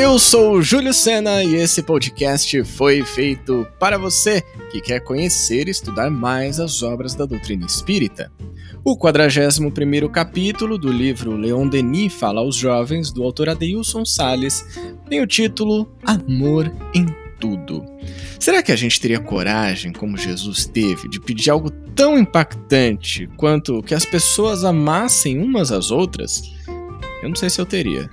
Eu sou o Júlio Sena e esse podcast foi feito para você que quer conhecer e estudar mais as obras da doutrina espírita. O 41º capítulo do livro Leon Denis fala aos jovens, do autor Adeilson Salles, tem o título Amor em Tudo. Será que a gente teria coragem, como Jesus teve, de pedir algo tão impactante quanto que as pessoas amassem umas às outras? Eu não sei se eu teria,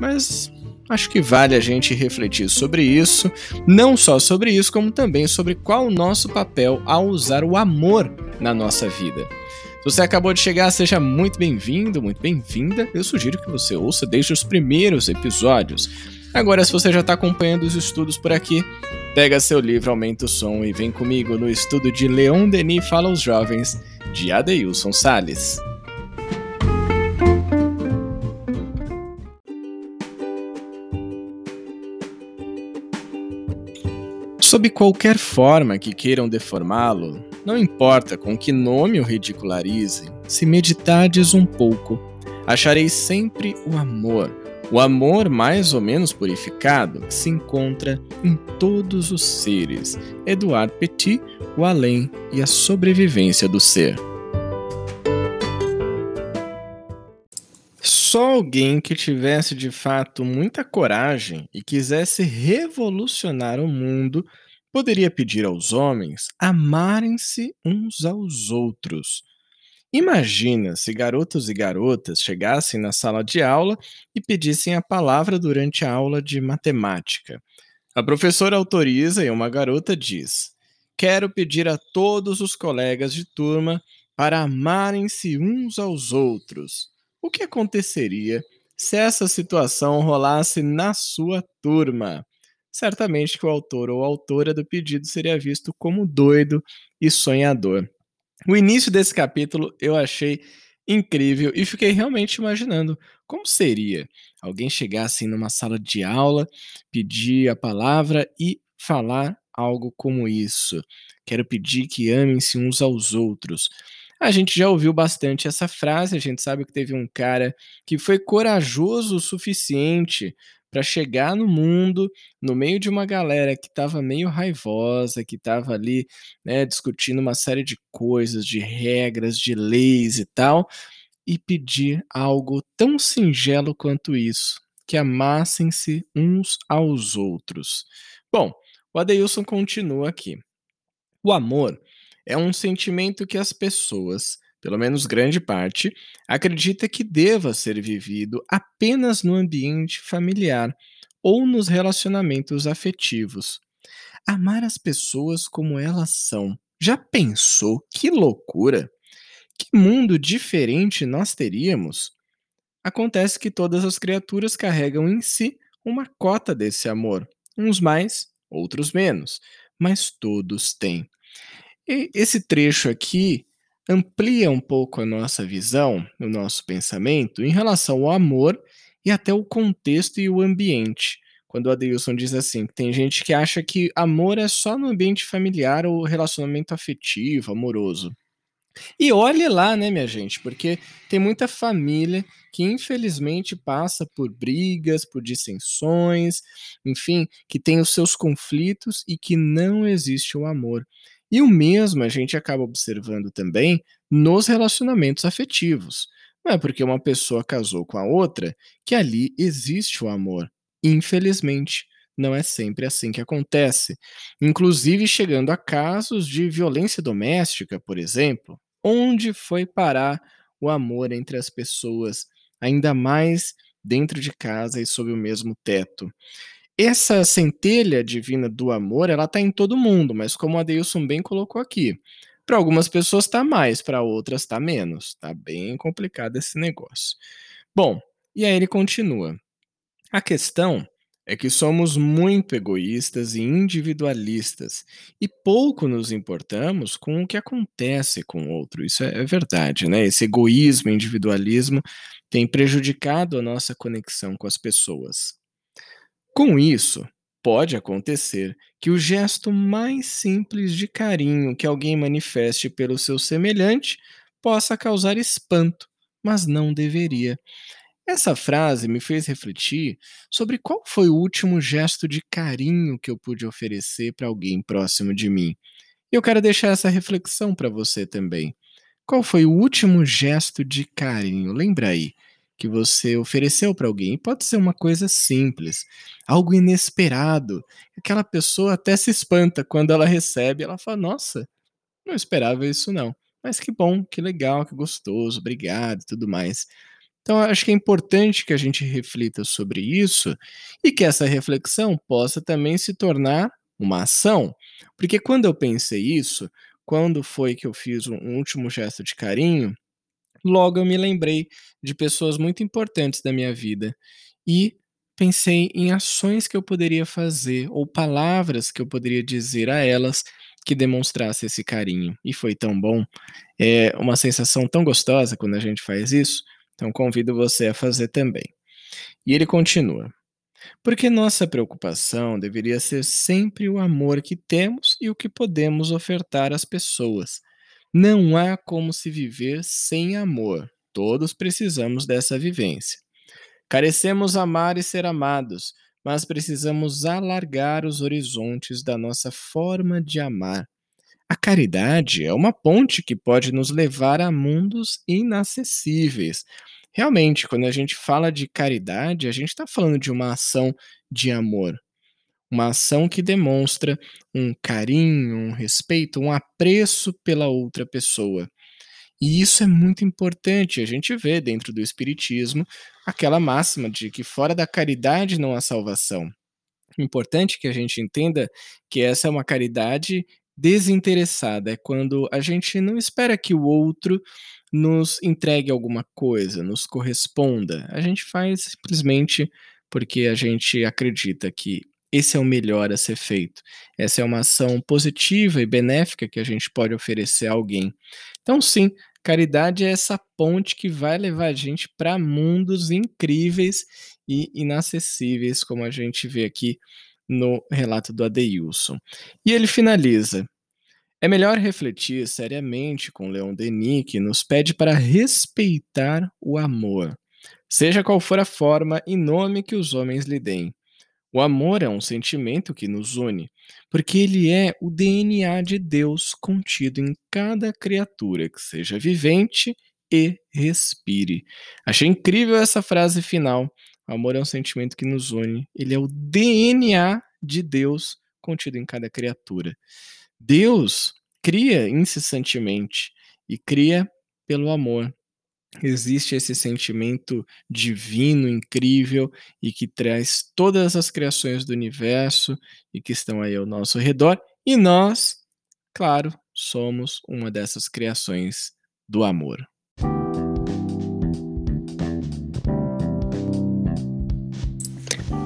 mas acho que vale a gente refletir sobre isso, não só sobre isso, como também sobre qual o nosso papel ao usar o amor na nossa vida. Se você acabou de chegar, seja muito bem-vindo, muito bem-vinda. Eu sugiro que você ouça desde os primeiros episódios. Agora, se você já está acompanhando os estudos por aqui, pega seu livro, aumenta o som e vem comigo no estudo de Leon Denis Fala aos Jovens, de Adeilson Sales. Sob qualquer forma que queiram deformá-lo, não importa com que nome o ridicularizem, se meditardes um pouco, achareis sempre o amor, o amor mais ou menos purificado que se encontra em todos os seres. Eduard Petit, O Além e a Sobrevivência do Ser. Só alguém que tivesse de fato muita coragem e quisesse revolucionar o mundo poderia pedir aos homens amarem-se uns aos outros. Imagina se garotos e garotas chegassem na sala de aula e pedissem a palavra durante a aula de matemática. A professora autoriza e uma garota diz: Quero pedir a todos os colegas de turma para amarem-se uns aos outros. O que aconteceria se essa situação rolasse na sua turma? Certamente que o autor ou autora do pedido seria visto como doido e sonhador. O início desse capítulo eu achei incrível e fiquei realmente imaginando como seria alguém chegar assim numa sala de aula, pedir a palavra e falar algo como isso. Quero pedir que amem-se uns aos outros. A gente já ouviu bastante essa frase, a gente sabe que teve um cara que foi corajoso o suficiente para chegar no mundo, no meio de uma galera que estava meio raivosa, que estava ali né, discutindo uma série de coisas, de regras, de leis e tal, e pedir algo tão singelo quanto isso, que amassem-se uns aos outros. Bom, o Adeilson continua aqui. O amor é um sentimento que as pessoas, pelo menos grande parte, acredita que deva ser vivido apenas no ambiente familiar ou nos relacionamentos afetivos. Amar as pessoas como elas são. Já pensou que loucura? Que mundo diferente nós teríamos? Acontece que todas as criaturas carregam em si uma cota desse amor, uns mais, outros menos, mas todos têm. E esse trecho aqui amplia um pouco a nossa visão, o nosso pensamento em relação ao amor e até o contexto e o ambiente. Quando o Adeilson diz assim, tem gente que acha que amor é só no ambiente familiar ou relacionamento afetivo, amoroso. E olhe lá, né, minha gente, porque tem muita família que infelizmente passa por brigas, por dissensões, enfim, que tem os seus conflitos e que não existe o amor. E o mesmo a gente acaba observando também nos relacionamentos afetivos. Não é porque uma pessoa casou com a outra que ali existe o amor. Infelizmente, não é sempre assim que acontece. Inclusive chegando a casos de violência doméstica, por exemplo, onde foi parar o amor entre as pessoas, ainda mais dentro de casa e sob o mesmo teto essa centelha divina do amor, ela tá em todo mundo, mas como a Adeilson bem colocou aqui, para algumas pessoas tá mais, para outras tá menos. Tá bem complicado esse negócio. Bom, e aí ele continua. A questão é que somos muito egoístas e individualistas e pouco nos importamos com o que acontece com o outro. Isso é, é verdade, né? Esse egoísmo individualismo tem prejudicado a nossa conexão com as pessoas. Com isso, pode acontecer que o gesto mais simples de carinho que alguém manifeste pelo seu semelhante possa causar espanto, mas não deveria. Essa frase me fez refletir sobre qual foi o último gesto de carinho que eu pude oferecer para alguém próximo de mim. E eu quero deixar essa reflexão para você também. Qual foi o último gesto de carinho? Lembra aí que você ofereceu para alguém. pode ser uma coisa simples, algo inesperado. Aquela pessoa até se espanta quando ela recebe, ela fala: "Nossa, não esperava isso não". Mas que bom, que legal, que gostoso, obrigado, tudo mais. Então, acho que é importante que a gente reflita sobre isso e que essa reflexão possa também se tornar uma ação. Porque quando eu pensei isso, quando foi que eu fiz um último gesto de carinho, logo eu me lembrei de pessoas muito importantes da minha vida e pensei em ações que eu poderia fazer ou palavras que eu poderia dizer a elas que demonstrasse esse carinho. E foi tão bom. É uma sensação tão gostosa quando a gente faz isso. Então convido você a fazer também. E ele continua: Porque nossa preocupação deveria ser sempre o amor que temos e o que podemos ofertar às pessoas. Não há como se viver sem amor. Todos precisamos dessa vivência. Carecemos amar e ser amados, mas precisamos alargar os horizontes da nossa forma de amar. A caridade é uma ponte que pode nos levar a mundos inacessíveis. Realmente, quando a gente fala de caridade, a gente está falando de uma ação de amor. Uma ação que demonstra um carinho, um respeito, um apreço pela outra pessoa. E isso é muito importante. A gente vê dentro do Espiritismo aquela máxima de que fora da caridade não há salvação. Importante que a gente entenda que essa é uma caridade desinteressada, é quando a gente não espera que o outro nos entregue alguma coisa, nos corresponda. A gente faz simplesmente porque a gente acredita que esse é o melhor a ser feito. Essa é uma ação positiva e benéfica que a gente pode oferecer a alguém. Então, sim, caridade é essa ponte que vai levar a gente para mundos incríveis e inacessíveis, como a gente vê aqui no relato do Adeilson. E ele finaliza: é melhor refletir seriamente com Leon Denis, que nos pede para respeitar o amor, seja qual for a forma e nome que os homens lhe deem. O amor é um sentimento que nos une, porque ele é o DNA de Deus contido em cada criatura que seja vivente e respire. Achei incrível essa frase final. O amor é um sentimento que nos une. Ele é o DNA de Deus contido em cada criatura. Deus cria incessantemente e cria pelo amor existe esse sentimento divino, incrível e que traz todas as criações do universo e que estão aí ao nosso redor, e nós, claro, somos uma dessas criações do amor.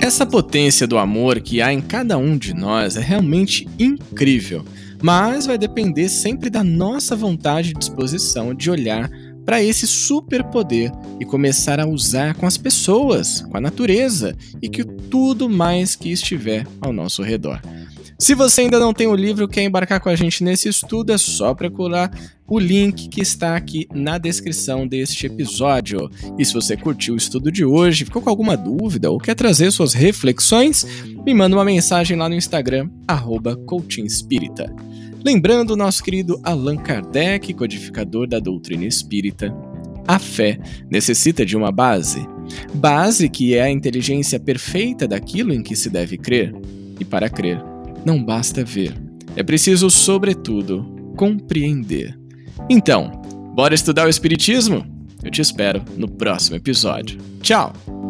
Essa potência do amor que há em cada um de nós é realmente incrível, mas vai depender sempre da nossa vontade e disposição de olhar para esse superpoder e começar a usar com as pessoas, com a natureza e que tudo mais que estiver ao nosso redor. Se você ainda não tem o livro, quer embarcar com a gente nesse estudo, é só procurar o link que está aqui na descrição deste episódio. E se você curtiu o estudo de hoje, ficou com alguma dúvida ou quer trazer suas reflexões, me manda uma mensagem lá no Instagram, arroba Lembrando nosso querido Allan Kardec, codificador da doutrina espírita, a fé necessita de uma base. Base que é a inteligência perfeita daquilo em que se deve crer. E para crer, não basta ver. É preciso, sobretudo, compreender. Então, bora estudar o Espiritismo? Eu te espero no próximo episódio. Tchau!